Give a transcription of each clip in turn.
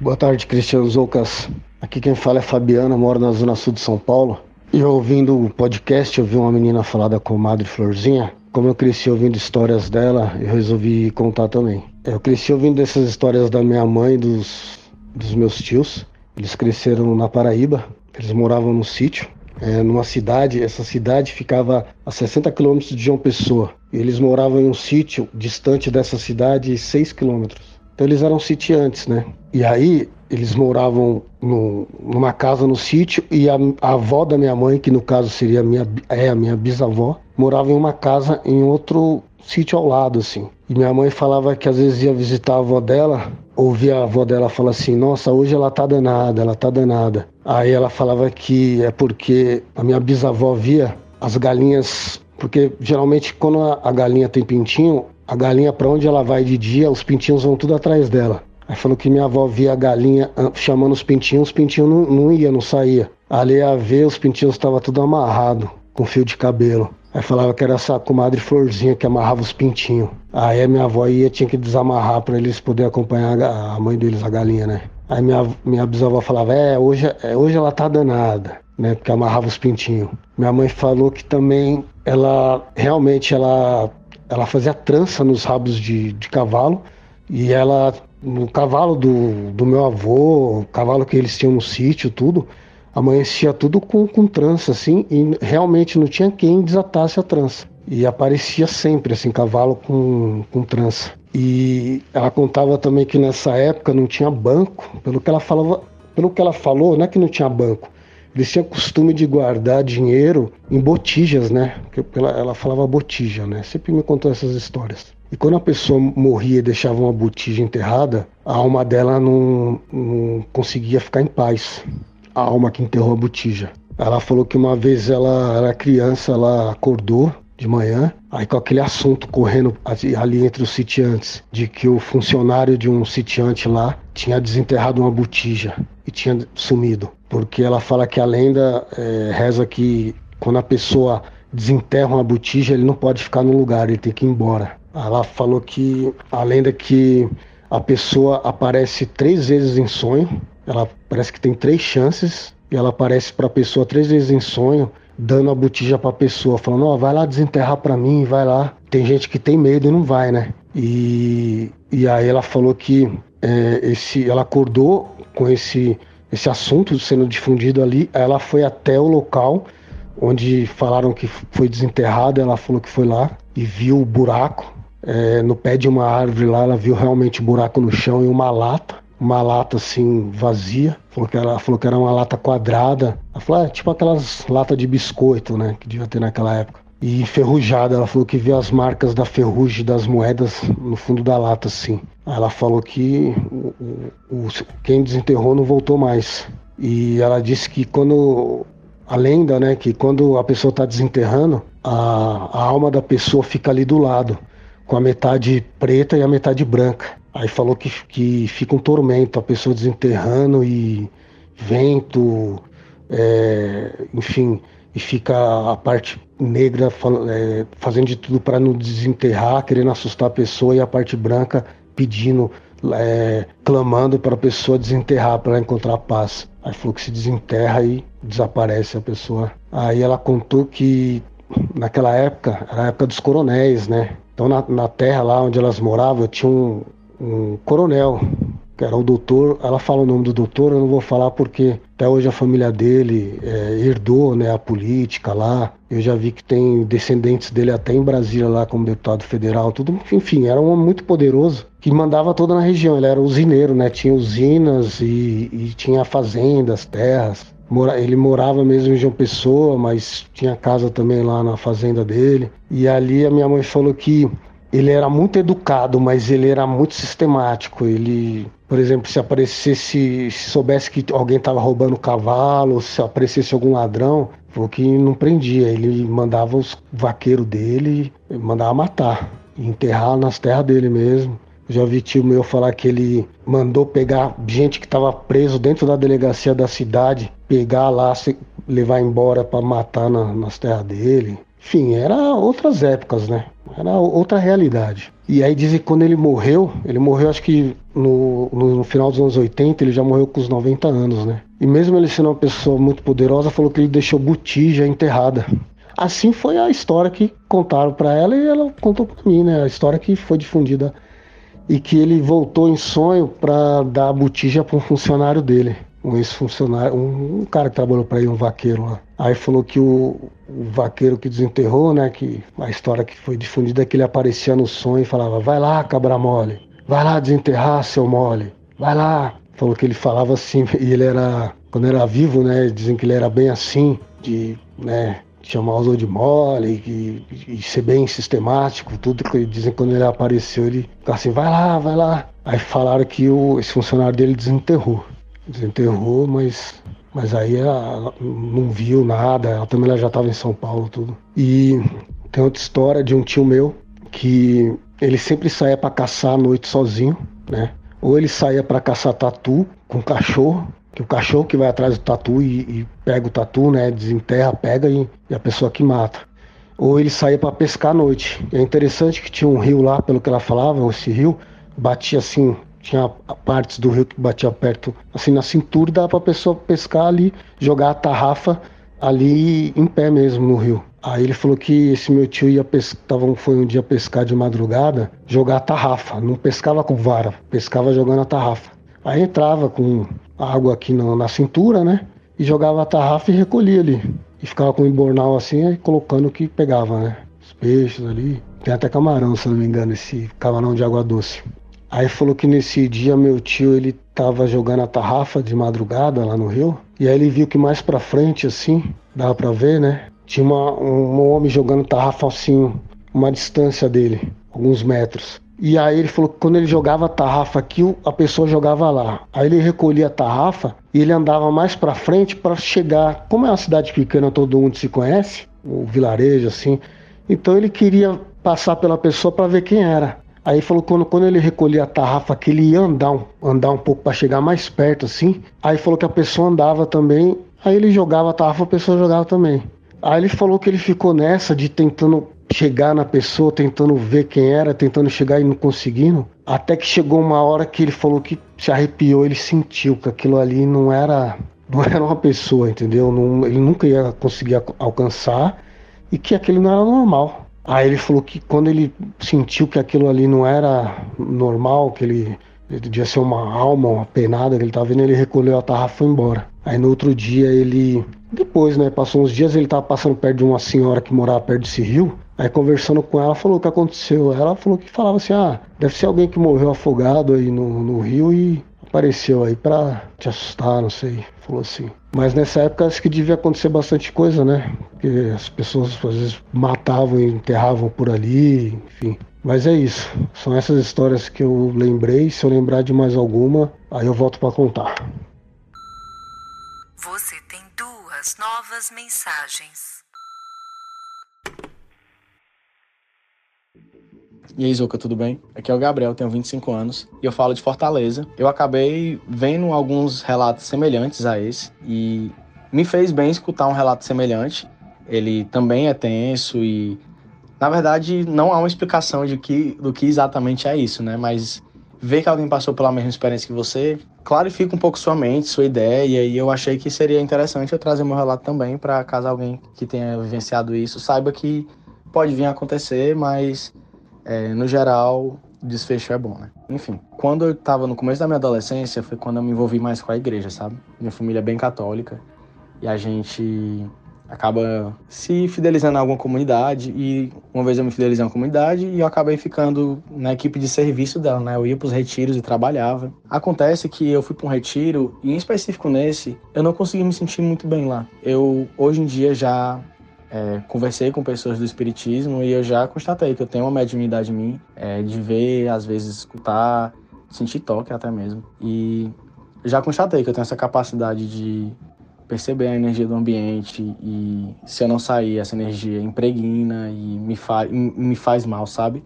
Boa tarde, Cristiano Zoucas. Aqui quem fala é Fabiana, moro na Zona Sul de São Paulo. E ouvindo o podcast, eu vi uma menina falar da comadre Florzinha. Como eu cresci ouvindo histórias dela, eu resolvi contar também. Eu cresci ouvindo essas histórias da minha mãe e dos, dos meus tios. Eles cresceram na Paraíba, eles moravam no sítio é, numa cidade, essa cidade ficava a 60 quilômetros de João Pessoa. Eles moravam em um sítio distante dessa cidade, 6 quilômetros. Então eles eram sitiantes, né? E aí eles moravam no, numa casa no sítio e a, a, avó da minha mãe, que no caso seria minha, é a minha bisavó, morava em uma casa em outro sítio ao lado, assim. E minha mãe falava que às vezes ia visitar a avó dela, ouvia a avó dela falar assim: Nossa, hoje ela tá danada, ela tá danada. Aí ela falava que é porque a minha bisavó via as galinhas, porque geralmente quando a galinha tem pintinho, a galinha para onde ela vai de dia, os pintinhos vão tudo atrás dela. Aí falou que minha avó via a galinha ah, chamando os pintinhos, os pintinhos não, não ia, não saía. Ali ia ver, os pintinhos estavam tudo amarrado, com fio de cabelo. Aí falava que era essa comadre Florzinha que amarrava os pintinhos. Aí a minha avó ia, tinha que desamarrar para eles poderem acompanhar a mãe deles, a galinha, né? Aí minha, minha bisavó falava, é hoje, é, hoje ela tá danada, né? Porque amarrava os pintinhos. Minha mãe falou que também ela, realmente, ela, ela fazia trança nos rabos de, de cavalo. E ela, no cavalo do, do meu avô, cavalo que eles tinham no sítio, tudo, amanhecia tudo com, com trança, assim, e realmente não tinha quem desatasse a trança. E aparecia sempre, assim, cavalo com, com trança. E ela contava também que nessa época não tinha banco, pelo que ela falava, pelo que ela falou, não é que não tinha banco. Eles tinham costume de guardar dinheiro em botijas, né? Ela, ela falava botija, né? Sempre me contou essas histórias. E quando a pessoa morria e deixava uma botija enterrada, a alma dela não, não conseguia ficar em paz a alma que enterrou a botija. Ela falou que uma vez ela era criança, ela acordou de manhã, aí com aquele assunto correndo ali entre os sitiantes, de que o funcionário de um sitiante lá tinha desenterrado uma botija e tinha sumido. Porque ela fala que a lenda é, reza que quando a pessoa desenterra uma botija, ele não pode ficar no lugar, ele tem que ir embora. Ela falou que a lenda é que a pessoa aparece três vezes em sonho, ela parece que tem três chances e ela aparece para a pessoa três vezes em sonho, dando a botija para a pessoa, falando: Ó, oh, vai lá desenterrar para mim, vai lá. Tem gente que tem medo e não vai, né? E, e aí ela falou que é, esse, ela acordou com esse, esse assunto sendo difundido ali. Ela foi até o local onde falaram que foi desenterrado. Ela falou que foi lá e viu o buraco. É, no pé de uma árvore lá, ela viu realmente o um buraco no chão e uma lata uma lata assim vazia. Falou que era, falou que era uma lata quadrada. Ela falou, é tipo aquelas latas de biscoito, né? Que devia ter naquela época. E enferrujada. Ela falou que viu as marcas da ferrugem das moedas no fundo da lata, assim. Ela falou que o, o, quem desenterrou não voltou mais. E ela disse que quando. A lenda, né? Que quando a pessoa está desenterrando, a, a alma da pessoa fica ali do lado, com a metade preta e a metade branca. Aí falou que, que fica um tormento, a pessoa desenterrando e vento, é, enfim, e fica a parte negra é, fazendo de tudo para não desenterrar, querendo assustar a pessoa, e a parte branca pedindo, é, clamando para a pessoa desenterrar, para encontrar paz. Aí falou que se desenterra e desaparece a pessoa. Aí ela contou que naquela época, era a época dos coronéis, né? Então na, na terra lá onde elas moravam, tinha um, um coronel, que era o doutor. Ela fala o nome do doutor, eu não vou falar porque até hoje a família dele é, herdou né, a política lá. Eu já vi que tem descendentes dele até em Brasília lá como deputado federal, tudo. Enfim, era um homem muito poderoso que mandava toda na região. Ele era usineiro, né? Tinha usinas e, e tinha fazendas, terras. Ele morava mesmo em João Pessoa, mas tinha casa também lá na fazenda dele. E ali a minha mãe falou que ele era muito educado, mas ele era muito sistemático. Ele, por exemplo, se aparecesse, se soubesse que alguém estava roubando cavalo, se aparecesse algum ladrão, falou que não prendia. Ele mandava os vaqueiros dele, mandava matar, enterrar nas terras dele mesmo. Já vi tio meu falar que ele mandou pegar gente que estava preso dentro da delegacia da cidade, pegar lá, levar embora para matar na, nas terras dele. Enfim, era outras épocas, né? Era outra realidade. E aí dizem que quando ele morreu, ele morreu acho que no, no, final dos anos 80, ele já morreu com os 90 anos, né? E mesmo ele sendo uma pessoa muito poderosa, falou que ele deixou botija enterrada. Assim foi a história que contaram para ela e ela contou para mim, né? A história que foi difundida e que ele voltou em sonho para dar a botija para um funcionário dele, um ex-funcionário, um, um, cara que trabalhou para ele, um vaqueiro lá. Aí falou que o, o, vaqueiro que desenterrou, né, que a história que foi difundida é que ele aparecia no sonho e falava: "Vai lá, cabra mole. Vai lá desenterrar, seu mole. Vai lá". Falou que ele falava assim, e ele era quando era vivo, né, dizem que ele era bem assim, de, né, chamar os de mole e, e, ser bem sistemático, tudo que dizem quando ele apareceu, ele ficava assim, vai lá, vai lá. Aí falaram que o, esse funcionário dele desenterrou. Desenterrou, mas, mas aí ela não viu nada, ela também ela já estava em São Paulo tudo. E tem outra história de um tio meu que ele sempre saía para caçar à noite sozinho, né? Ou ele saía para caçar tatu com cachorro, que o cachorro que vai atrás do tatu e, e pega o tatu, né, desenterra, pega e, e a pessoa que mata. Ou ele saía para pescar à noite. E é interessante que tinha um rio lá, pelo que ela falava, esse rio batia assim, tinha partes do rio que batia perto, assim na cintura, dava para a pessoa pescar ali, jogar a tarrafa ali em pé mesmo no rio. Aí ele falou que esse meu tio ia pescar, foi um dia pescar de madrugada, jogar a tarrafa, não pescava com vara, pescava jogando a tarrafa. Aí entrava com água aqui na, na cintura, né? E jogava a tarrafa e recolhia ali. E ficava com o embornal assim, aí colocando o que pegava, né? Os peixes ali. Tem até camarão, se não me engano, esse camarão de água doce. Aí falou que nesse dia meu tio ele tava jogando a tarrafa de madrugada lá no rio. E aí ele viu que mais pra frente, assim, dava pra ver, né? Tinha uma, um, um homem jogando tarrafa assim, uma distância dele, alguns metros. E aí ele falou que quando ele jogava a tarrafa aqui, a pessoa jogava lá. Aí ele recolhia a tarrafa e ele andava mais para frente para chegar. Como é uma cidade pequena, todo mundo se conhece, o vilarejo assim. Então ele queria passar pela pessoa para ver quem era. Aí falou quando, quando ele recolhia a tarrafa, que ele ia andar andar um pouco para chegar mais perto assim. Aí falou que a pessoa andava também. Aí ele jogava a tarrafa, a pessoa jogava também. Aí ele falou que ele ficou nessa de tentando chegar na pessoa, tentando ver quem era, tentando chegar e não conseguindo. Até que chegou uma hora que ele falou que se arrepiou, ele sentiu que aquilo ali não era, não era uma pessoa, entendeu? Não, ele nunca ia conseguir alcançar e que aquilo não era normal. Aí ele falou que quando ele sentiu que aquilo ali não era normal, que ele, ele devia ser uma alma, uma penada que ele estava vendo, ele recolheu a tarrafa e foi embora. Aí no outro dia ele. Depois, né? Passou uns dias, ele estava passando perto de uma senhora que morava perto desse rio. Aí conversando com ela, falou o que aconteceu. Ela falou que falava assim: ah, deve ser alguém que morreu afogado aí no, no rio e apareceu aí pra te assustar, não sei. Falou assim. Mas nessa época acho que devia acontecer bastante coisa, né? Porque as pessoas às vezes matavam e enterravam por ali, enfim. Mas é isso. São essas histórias que eu lembrei. Se eu lembrar de mais alguma, aí eu volto para contar. Você tem duas novas mensagens. E aí, Zuka, tudo bem? Aqui é o Gabriel, tenho 25 anos e eu falo de Fortaleza. Eu acabei vendo alguns relatos semelhantes a esse e me fez bem escutar um relato semelhante. Ele também é tenso e, na verdade, não há uma explicação de que, do que exatamente é isso, né? Mas ver que alguém passou pela mesma experiência que você clarifica um pouco sua mente, sua ideia, e eu achei que seria interessante eu trazer meu relato também para caso alguém que tenha vivenciado isso saiba que pode vir a acontecer, mas é, no geral, o desfecho é bom, né? Enfim, quando eu tava no começo da minha adolescência, foi quando eu me envolvi mais com a igreja, sabe? Minha família é bem católica e a gente acaba se fidelizando a alguma comunidade e uma vez eu me fidelizei a uma comunidade e eu acabei ficando na equipe de serviço dela, né? Eu ia para os retiros e trabalhava. Acontece que eu fui para um retiro e em específico nesse, eu não consegui me sentir muito bem lá. Eu hoje em dia já é, conversei com pessoas do espiritismo e eu já constatei que eu tenho uma mediunidade em mim é, de ver, às vezes escutar, sentir toque até mesmo. E já constatei que eu tenho essa capacidade de perceber a energia do ambiente e se eu não sair, essa energia impregna e me, fa me faz mal, sabe?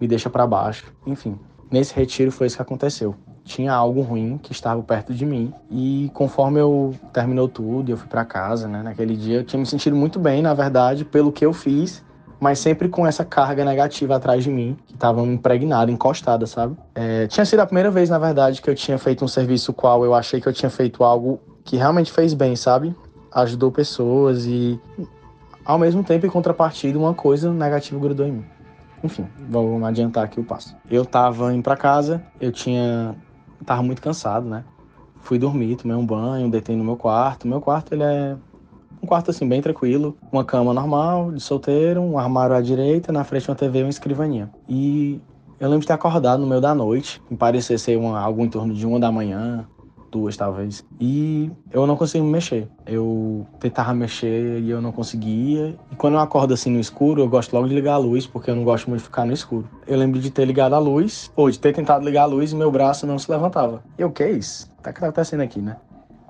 Me deixa para baixo. Enfim, nesse retiro foi isso que aconteceu. Tinha algo ruim que estava perto de mim e conforme eu terminou tudo, eu fui para casa, né? Naquele dia eu tinha me sentido muito bem, na verdade, pelo que eu fiz, mas sempre com essa carga negativa atrás de mim, que estava impregnada, encostada, sabe? É, tinha sido a primeira vez, na verdade, que eu tinha feito um serviço qual eu achei que eu tinha feito algo que realmente fez bem, sabe? Ajudou pessoas e, ao mesmo tempo, em contrapartida, uma coisa negativa grudou em mim. Enfim, vamos adiantar aqui o passo. Eu tava indo pra casa, eu tinha. Tava muito cansado, né? Fui dormir, tomei um banho, deitei no meu quarto. Meu quarto, ele é um quarto assim, bem tranquilo. Uma cama normal, de solteiro, um armário à direita, na frente uma TV e uma escrivaninha. E eu lembro de ter acordado no meio da noite, me parecer ser uma, algo em torno de uma da manhã, duas talvez. E eu não me mexer. Eu tentava mexer e eu não conseguia. E quando eu acordo assim no escuro, eu gosto logo de ligar a luz, porque eu não gosto muito de ficar no escuro. Eu lembro de ter ligado a luz, ou de ter tentado ligar a luz e meu braço não se levantava. Eu, o que é isso? Que tá acontecendo aqui, né?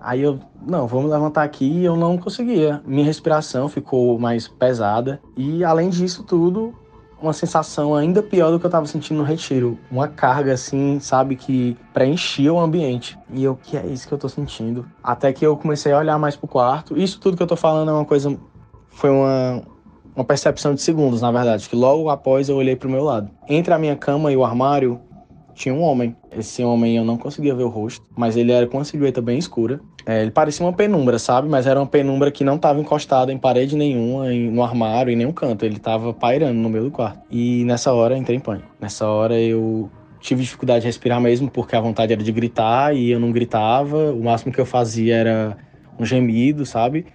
Aí eu, não, vamos levantar aqui e eu não conseguia. Minha respiração ficou mais pesada. E além disso tudo, uma sensação ainda pior do que eu tava sentindo no retiro. Uma carga, assim, sabe, que preenchia o ambiente. E eu, que é isso que eu tô sentindo? Até que eu comecei a olhar mais pro quarto. Isso tudo que eu tô falando é uma coisa. Foi uma, uma percepção de segundos, na verdade, que logo após eu olhei pro meu lado. Entre a minha cama e o armário tinha um homem. Esse homem eu não conseguia ver o rosto, mas ele era com uma silhueta bem escura. É, ele parecia uma penumbra, sabe? Mas era uma penumbra que não estava encostada em parede nenhuma, em, no armário, em nenhum canto. Ele estava pairando no meio do quarto. E nessa hora entrei em pânico. Nessa hora eu tive dificuldade de respirar mesmo, porque a vontade era de gritar e eu não gritava. O máximo que eu fazia era um gemido, sabe?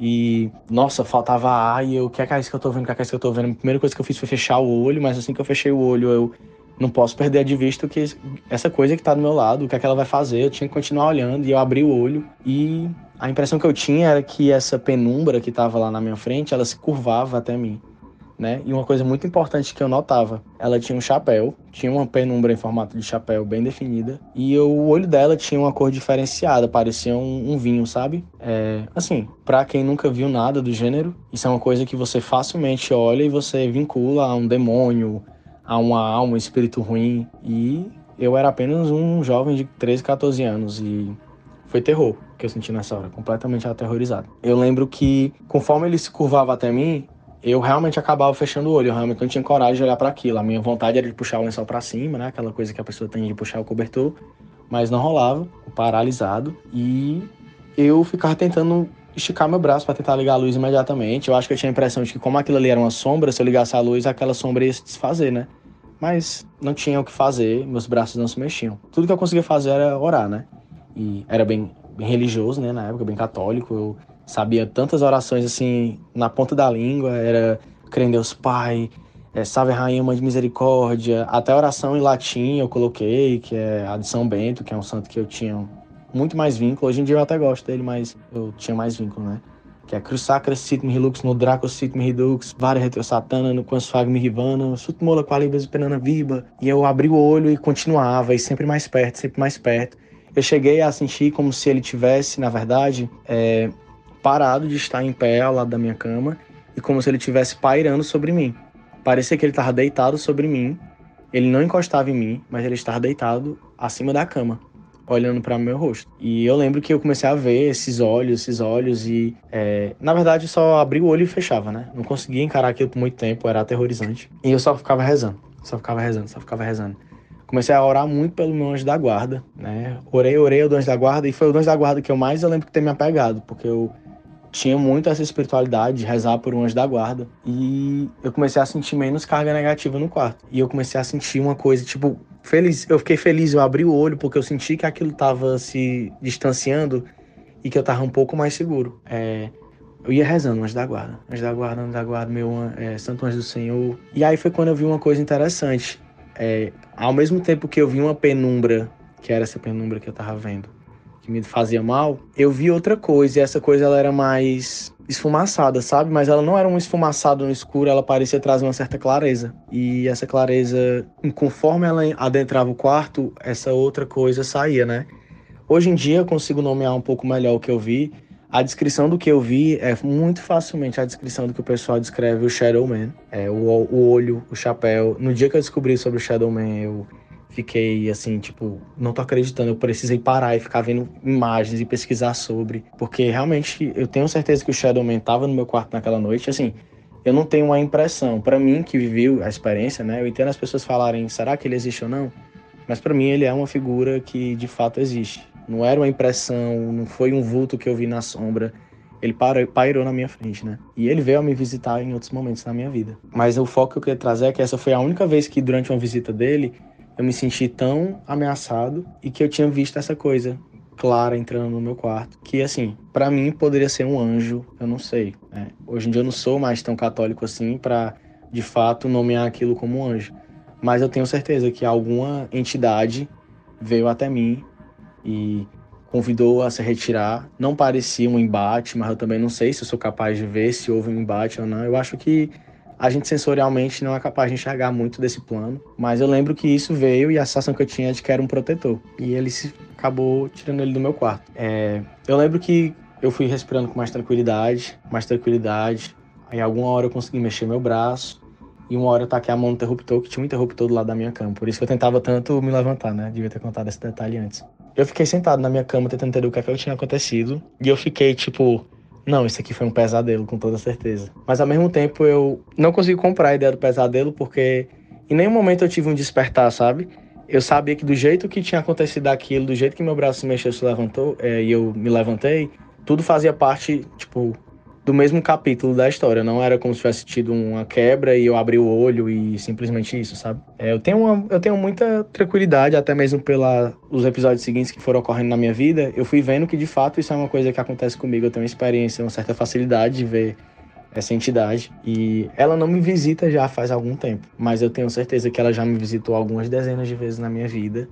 E, nossa, faltava ar e eu, o que é, que é isso que eu tô vendo? O que é, que é isso que eu tô vendo? A primeira coisa que eu fiz foi fechar o olho, mas assim que eu fechei o olho, eu não posso perder de vista que essa coisa que está do meu lado, o que, é que ela vai fazer, eu tinha que continuar olhando e eu abri o olho e a impressão que eu tinha era que essa penumbra que estava lá na minha frente, ela se curvava até mim, né? E uma coisa muito importante que eu notava, ela tinha um chapéu, tinha uma penumbra em formato de chapéu bem definida e o olho dela tinha uma cor diferenciada, parecia um, um vinho, sabe? É, assim, para quem nunca viu nada do gênero, isso é uma coisa que você facilmente olha e você vincula a um demônio, a uma alma, um espírito ruim. E eu era apenas um jovem de 13, 14 anos e foi terror que eu senti nessa hora, completamente aterrorizado. Eu lembro que conforme ele se curvava até mim, eu realmente acabava fechando o olho, eu realmente não tinha coragem de olhar para aquilo. A minha vontade era de puxar o lençol para cima, né? Aquela coisa que a pessoa tem de puxar o cobertor, mas não rolava, paralisado. E eu ficava tentando esticar meu braço para tentar ligar a luz imediatamente. Eu acho que eu tinha a impressão de que como aquilo ali era uma sombra, se eu ligasse a luz, aquela sombra ia se desfazer, né? Mas não tinha o que fazer, meus braços não se mexiam. Tudo que eu conseguia fazer era orar, né? E era bem, bem religioso, né? Na época, bem católico. Eu sabia tantas orações assim na ponta da língua. Era crendo em Deus Pai, é, Salve Rainha, Mãe de Misericórdia. Até oração em latim eu coloquei, que é a de São Bento, que é um santo que eu tinha muito mais vínculo. Hoje em dia eu até gosto dele, mas eu tinha mais vínculo, né? Que é Cruz Sacra Sit Me Relux no Draco Sit Me Redux, Vara Retro Satana no Quansfag Me Rivana, Sutmola Qualibas Penana Viva. E eu abri o olho e continuava, e sempre mais perto, sempre mais perto. Eu cheguei a sentir como se ele tivesse, na verdade, é, parado de estar em pé ao lado da minha cama e como se ele estivesse pairando sobre mim. Parecia que ele estava deitado sobre mim, ele não encostava em mim, mas ele estava deitado acima da cama olhando para meu rosto. E eu lembro que eu comecei a ver esses olhos, esses olhos e é, na verdade só abri o olho e fechava, né? Não conseguia encarar aquilo por muito tempo, era aterrorizante. E eu só ficava rezando, só ficava rezando, só ficava rezando. Comecei a orar muito pelo meu anjo da guarda, né? Orei, orei o anjo da guarda e foi o anjo da guarda que eu mais eu lembro que ter me apegado, porque eu tinha muito essa espiritualidade de rezar por um anjo da guarda. E eu comecei a sentir menos carga negativa no quarto. E eu comecei a sentir uma coisa, tipo, feliz. Eu fiquei feliz, eu abri o olho porque eu senti que aquilo tava se distanciando e que eu tava um pouco mais seguro. É, eu ia rezando, anjo da guarda, anjo da guarda, anjo da guarda, meu é, santo anjo do Senhor. E aí foi quando eu vi uma coisa interessante. É, ao mesmo tempo que eu vi uma penumbra, que era essa penumbra que eu tava vendo, que me fazia mal, eu vi outra coisa, e essa coisa ela era mais esfumaçada, sabe? Mas ela não era um esfumaçado no escuro, ela parecia trazer uma certa clareza. E essa clareza, conforme ela adentrava o quarto, essa outra coisa saía, né? Hoje em dia eu consigo nomear um pouco melhor o que eu vi. A descrição do que eu vi é muito facilmente a descrição do que o pessoal descreve o Shadow Man. É, o, o olho, o chapéu. No dia que eu descobri sobre o Shadow Man, eu fiquei assim, tipo, não tô acreditando. Eu precisei parar e ficar vendo imagens e pesquisar sobre. Porque realmente eu tenho certeza que o Shadow Man tava no meu quarto naquela noite. Assim, eu não tenho uma impressão. para mim, que viveu a experiência, né? Eu entendo as pessoas falarem, será que ele existe ou não? Mas para mim, ele é uma figura que de fato existe. Não era uma impressão, não foi um vulto que eu vi na sombra. Ele parou, pairou na minha frente, né? E ele veio a me visitar em outros momentos na minha vida. Mas o foco que eu queria trazer é que essa foi a única vez que, durante uma visita dele, eu me senti tão ameaçado e que eu tinha visto essa coisa clara entrando no meu quarto, que assim, para mim poderia ser um anjo, eu não sei. Né? Hoje em dia eu não sou mais tão católico assim para de fato nomear aquilo como um anjo, mas eu tenho certeza que alguma entidade veio até mim e convidou a se retirar. Não parecia um embate, mas eu também não sei se eu sou capaz de ver se houve um embate ou não. Eu acho que a gente sensorialmente não é capaz de enxergar muito desse plano, mas eu lembro que isso veio e a sensação que eu tinha é de que era um protetor. E ele se acabou tirando ele do meu quarto. É, eu lembro que eu fui respirando com mais tranquilidade, mais tranquilidade. Aí alguma hora eu consegui mexer meu braço. E uma hora eu taquei a mão no interruptor, que tinha um interruptor do lado da minha cama. Por isso que eu tentava tanto me levantar, né? Devia ter contado esse detalhe antes. Eu fiquei sentado na minha cama tentando entender o que, é que tinha acontecido. E eu fiquei, tipo, não, isso aqui foi um pesadelo, com toda certeza. Mas ao mesmo tempo eu não consegui comprar a ideia do pesadelo porque em nenhum momento eu tive um despertar, sabe? Eu sabia que do jeito que tinha acontecido aquilo, do jeito que meu braço se mexeu, se levantou, é, e eu me levantei, tudo fazia parte, tipo, do mesmo capítulo da história. Não era como se tivesse tido uma quebra e eu abri o olho e simplesmente isso, sabe? É, eu, tenho uma, eu tenho muita tranquilidade, até mesmo pelos episódios seguintes que foram ocorrendo na minha vida. Eu fui vendo que de fato isso é uma coisa que acontece comigo. Eu tenho uma experiência, uma certa facilidade de ver essa entidade. E ela não me visita já faz algum tempo, mas eu tenho certeza que ela já me visitou algumas dezenas de vezes na minha vida.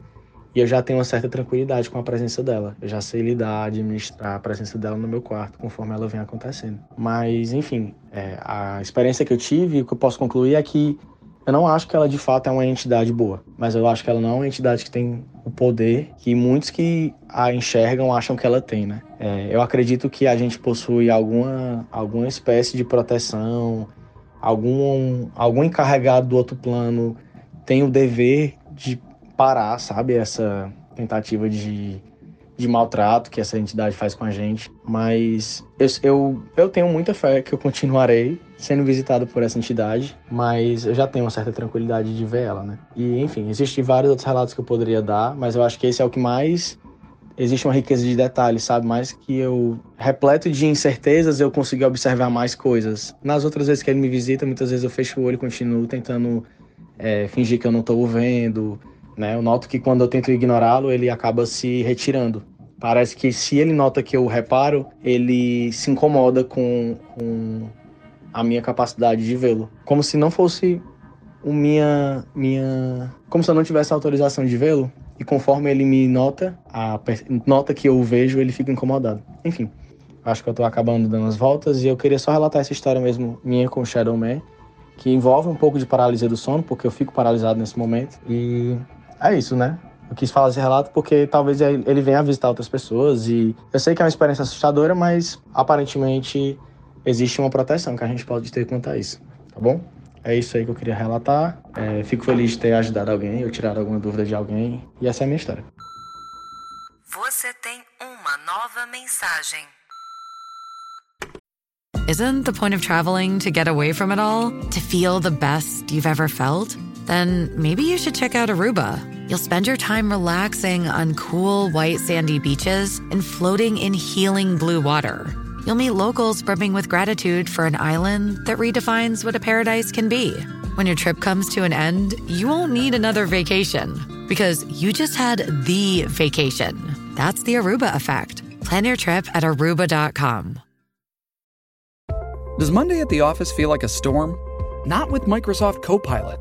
E eu já tenho uma certa tranquilidade com a presença dela. Eu já sei lidar, administrar a presença dela no meu quarto, conforme ela vem acontecendo. Mas, enfim, é, a experiência que eu tive, o que eu posso concluir é que eu não acho que ela de fato é uma entidade boa, mas eu acho que ela não é uma entidade que tem o poder que muitos que a enxergam acham que ela tem, né? É, eu acredito que a gente possui alguma, alguma espécie de proteção, algum, algum encarregado do outro plano tem o dever de parar, sabe, essa tentativa de, de maltrato que essa entidade faz com a gente. Mas eu, eu, eu tenho muita fé que eu continuarei sendo visitado por essa entidade, mas eu já tenho uma certa tranquilidade de ver ela, né? E, enfim, existem vários outros relatos que eu poderia dar, mas eu acho que esse é o que mais existe uma riqueza de detalhes, sabe? Mais que eu, repleto de incertezas, eu consegui observar mais coisas. Nas outras vezes que ele me visita, muitas vezes eu fecho o olho e continuo tentando é, fingir que eu não estou vendo, né? Eu noto que quando eu tento ignorá-lo, ele acaba se retirando. Parece que se ele nota que eu reparo, ele se incomoda com, com a minha capacidade de vê-lo. Como se não fosse o minha, minha. Como se eu não tivesse autorização de vê-lo. E conforme ele me nota, a nota que eu vejo, ele fica incomodado. Enfim, acho que eu tô acabando dando as voltas e eu queria só relatar essa história mesmo minha com o Shadow Man, que envolve um pouco de paralisia do sono, porque eu fico paralisado nesse momento. E é isso, né? Eu quis falar esse relato porque talvez ele venha visitar outras pessoas e eu sei que é uma experiência assustadora, mas aparentemente existe uma proteção que a gente pode ter quanto a isso, tá bom? É isso aí que eu queria relatar. É, fico feliz de ter ajudado alguém ou tirado alguma dúvida de alguém. E essa é a minha história. Você tem uma nova mensagem. Isn't the point of traveling to get away from it all? To feel the best you've ever felt? Then maybe you should check out Aruba. You'll spend your time relaxing on cool, white, sandy beaches and floating in healing blue water. You'll meet locals brimming with gratitude for an island that redefines what a paradise can be. When your trip comes to an end, you won't need another vacation because you just had the vacation. That's the Aruba effect. Plan your trip at aruba.com. Does Monday at the office feel like a storm? Not with Microsoft Copilot.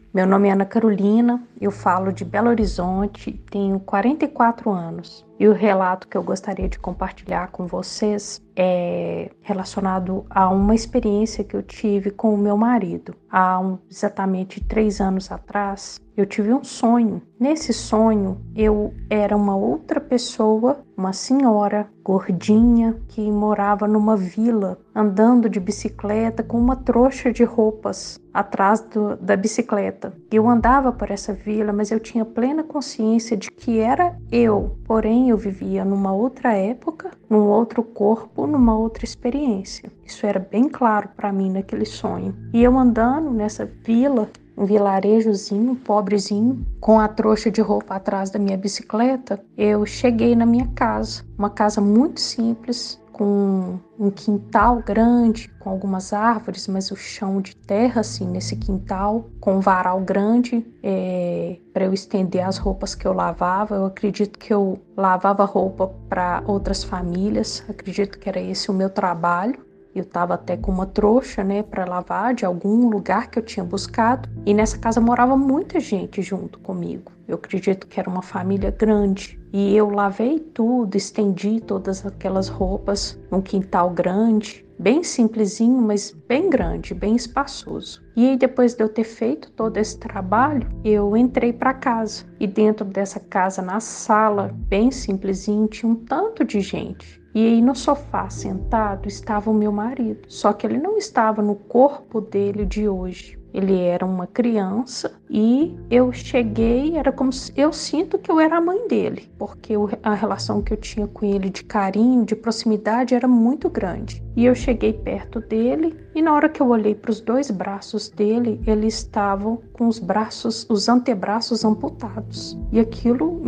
Meu nome é Ana Carolina, eu falo de Belo Horizonte, tenho 44 anos. E o relato que eu gostaria de compartilhar com vocês é relacionado a uma experiência que eu tive com o meu marido. Há um, exatamente três anos atrás, eu tive um sonho. Nesse sonho, eu era uma outra pessoa, uma senhora gordinha que morava numa vila, andando de bicicleta com uma trouxa de roupas atrás do, da bicicleta. Eu andava por essa vila, mas eu tinha plena consciência de que era eu, porém eu vivia numa outra época, num outro corpo, numa outra experiência. Isso era bem claro para mim naquele sonho. E eu andando nessa vila, um vilarejozinho, pobrezinho, com a trouxa de roupa atrás da minha bicicleta, eu cheguei na minha casa, uma casa muito simples, com um quintal grande, com algumas árvores, mas o chão de terra, assim, nesse quintal, com um varal grande é, para eu estender as roupas que eu lavava. Eu acredito que eu lavava roupa para outras famílias, acredito que era esse o meu trabalho. Eu estava até com uma trouxa, né, para lavar de algum lugar que eu tinha buscado. E nessa casa morava muita gente junto comigo. Eu acredito que era uma família grande. E eu lavei tudo, estendi todas aquelas roupas num quintal grande, bem simplesinho, mas bem grande, bem espaçoso. E aí depois de eu ter feito todo esse trabalho, eu entrei para casa. E dentro dessa casa, na sala, bem simplesinho, tinha um tanto de gente. E aí no sofá sentado estava o meu marido, só que ele não estava no corpo dele de hoje. Ele era uma criança e eu cheguei, era como se eu sinto que eu era a mãe dele, porque a relação que eu tinha com ele de carinho, de proximidade era muito grande. E eu cheguei perto dele e na hora que eu olhei para os dois braços dele, eles estavam com os braços, os antebraços amputados. E aquilo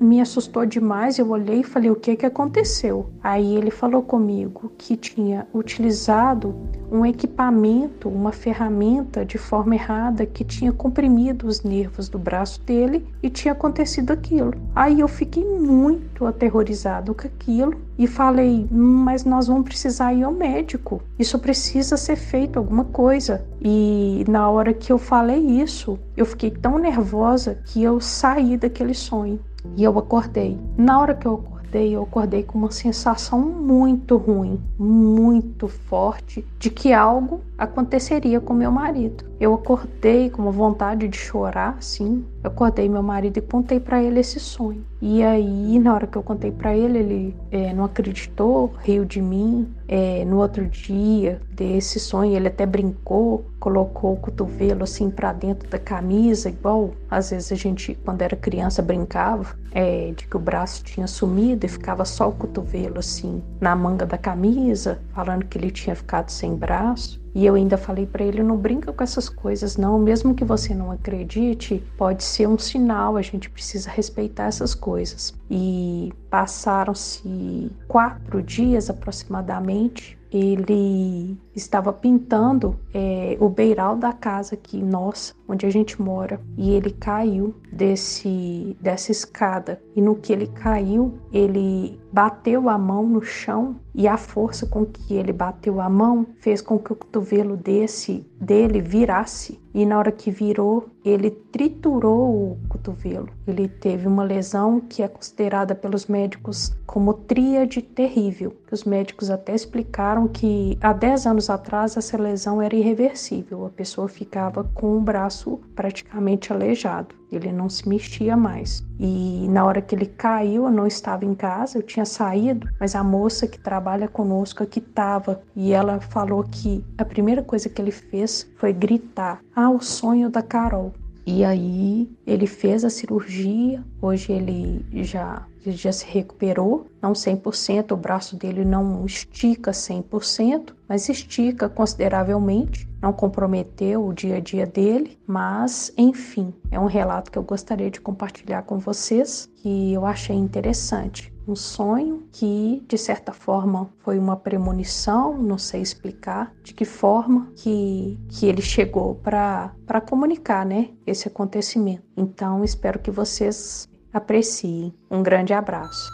me assustou demais. Eu olhei e falei: "O que que aconteceu?" Aí ele falou comigo que tinha utilizado um equipamento, uma ferramenta de forma errada que tinha comprimido os nervos do braço dele e tinha acontecido aquilo. Aí eu fiquei muito aterrorizado com aquilo e falei: Mas nós vamos precisar ir ao médico. Isso precisa ser feito alguma coisa. E na hora que eu falei isso, eu fiquei tão nervosa que eu saí daquele sonho e eu acordei. Na hora que eu acordei, eu acordei com uma sensação muito ruim, muito forte de que algo aconteceria com meu marido. Eu acordei com uma vontade de chorar, sim. Eu acordei meu marido e contei para ele esse sonho. E aí, na hora que eu contei para ele, ele é, não acreditou, riu de mim. É, no outro dia desse sonho, ele até brincou, colocou o cotovelo assim para dentro da camisa, igual às vezes a gente, quando era criança, brincava, é, de que o braço tinha sumido e ficava só o cotovelo assim na manga da camisa, falando que ele tinha ficado sem braço. E eu ainda falei para ele: não brinca com essas coisas, não. Mesmo que você não acredite, pode ser um sinal, a gente precisa respeitar essas coisas. E passaram-se quatro dias aproximadamente ele estava pintando é, o beiral da casa aqui, nossa, onde a gente mora, e ele caiu desse dessa escada. E no que ele caiu, ele bateu a mão no chão e a força com que ele bateu a mão fez com que o cotovelo desse dele virasse. E na hora que virou, ele triturou o cotovelo. Ele teve uma lesão que é considerada pelos médicos como tríade terrível. Os médicos até explicaram que há 10 anos atrás essa lesão era irreversível. A pessoa ficava com o braço praticamente aleijado. Ele não se mexia mais. E na hora que ele caiu, eu não estava em casa, eu tinha saído, mas a moça que trabalha conosco aqui estava e ela falou que a primeira coisa que ele fez foi gritar: Ah, o sonho da Carol. E aí ele fez a cirurgia, hoje ele já, já se recuperou, não 100%, o braço dele não estica 100%, mas estica consideravelmente, não comprometeu o dia a dia dele, mas enfim, é um relato que eu gostaria de compartilhar com vocês, que eu achei interessante um sonho que, de certa forma, foi uma premonição, não sei explicar de que forma que, que ele chegou para comunicar né, esse acontecimento. Então, espero que vocês apreciem. Um grande abraço.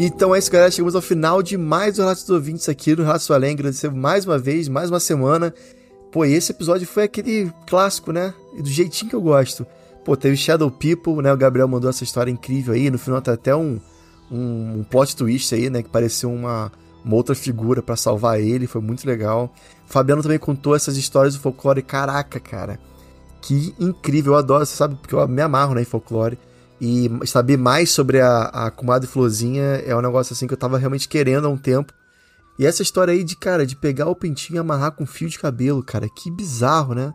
Então é isso, galera. Chegamos ao final de mais um Relatos dos Ouvintes aqui no Relatos do Além. Agradecer mais uma vez, mais uma semana. Pô, esse episódio foi aquele clássico, né? Do jeitinho que eu gosto. Pô, teve Shadow People, né? O Gabriel mandou essa história incrível aí. No final tem até um, um, um plot twist aí, né? Que pareceu uma, uma outra figura para salvar ele. Foi muito legal. Fabiano também contou essas histórias do folclore. Caraca, cara. Que incrível. Eu adoro, você sabe, porque eu me amarro né, em folclore. E saber mais sobre a, a comadre Florzinha é um negócio assim que eu tava realmente querendo há um tempo. E essa história aí de, cara, de pegar o pentinho e amarrar com fio de cabelo, cara, que bizarro, né?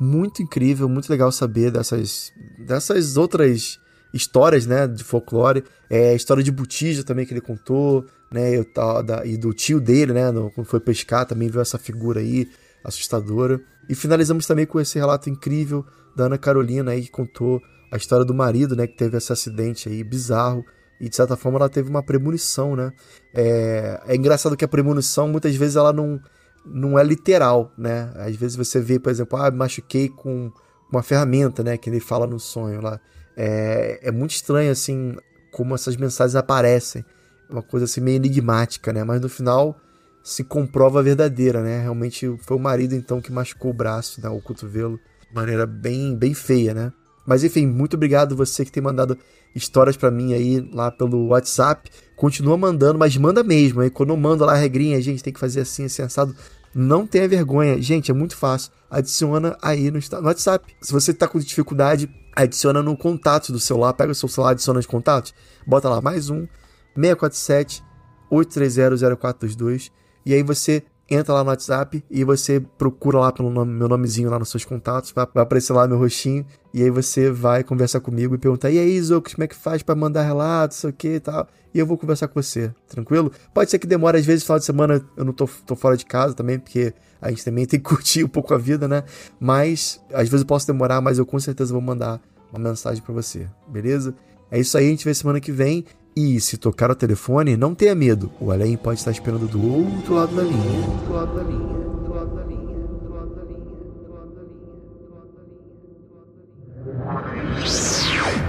Muito incrível, muito legal saber dessas, dessas outras histórias, né, de folclore. É, a história de Butija também que ele contou, né, e, da, e do tio dele, né, no, quando foi pescar, também viu essa figura aí, assustadora. E finalizamos também com esse relato incrível da Ana Carolina aí, que contou a história do marido, né, que teve esse acidente aí bizarro e de certa forma ela teve uma premonição, né? É, é engraçado que a premonição muitas vezes ela não, não é literal, né? Às vezes você vê, por exemplo, ah, machuquei com uma ferramenta, né, que ele fala no sonho lá. É, é muito estranho assim como essas mensagens aparecem, uma coisa assim meio enigmática, né? Mas no final se comprova verdadeira, né? Realmente foi o marido então que machucou o braço, né, o cotovelo, de maneira bem bem feia, né? Mas enfim, muito obrigado você que tem mandado histórias para mim aí lá pelo WhatsApp. Continua mandando, mas manda mesmo. Aí quando eu mando lá a regrinha, a gente tem que fazer assim, assim, assado. Não tenha vergonha. Gente, é muito fácil. Adiciona aí no, no WhatsApp. Se você tá com dificuldade, adiciona no contato do celular. Pega o seu celular, adiciona os contatos. Bota lá mais um 647 830 0422. E aí você entra lá no WhatsApp e você procura lá pelo nome, meu nomezinho lá nos seus contatos, vai, aparecer lá meu rostinho, e aí você vai conversar comigo e perguntar, e aí, Zocos, como é que faz para mandar relatos, sei o que e tal, e eu vou conversar com você, tranquilo? Pode ser que demore, às vezes, final de semana eu não tô, tô fora de casa também, porque a gente também tem que curtir um pouco a vida, né? Mas, às vezes eu posso demorar, mas eu com certeza vou mandar uma mensagem para você, beleza? É isso aí, a gente vê semana que vem. E se tocar o telefone, não tenha medo. O além pode estar esperando do outro lado da linha.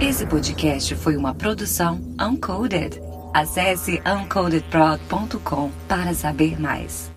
Esse podcast foi uma produção Uncoded. Acesse uncodedprod.com para saber mais.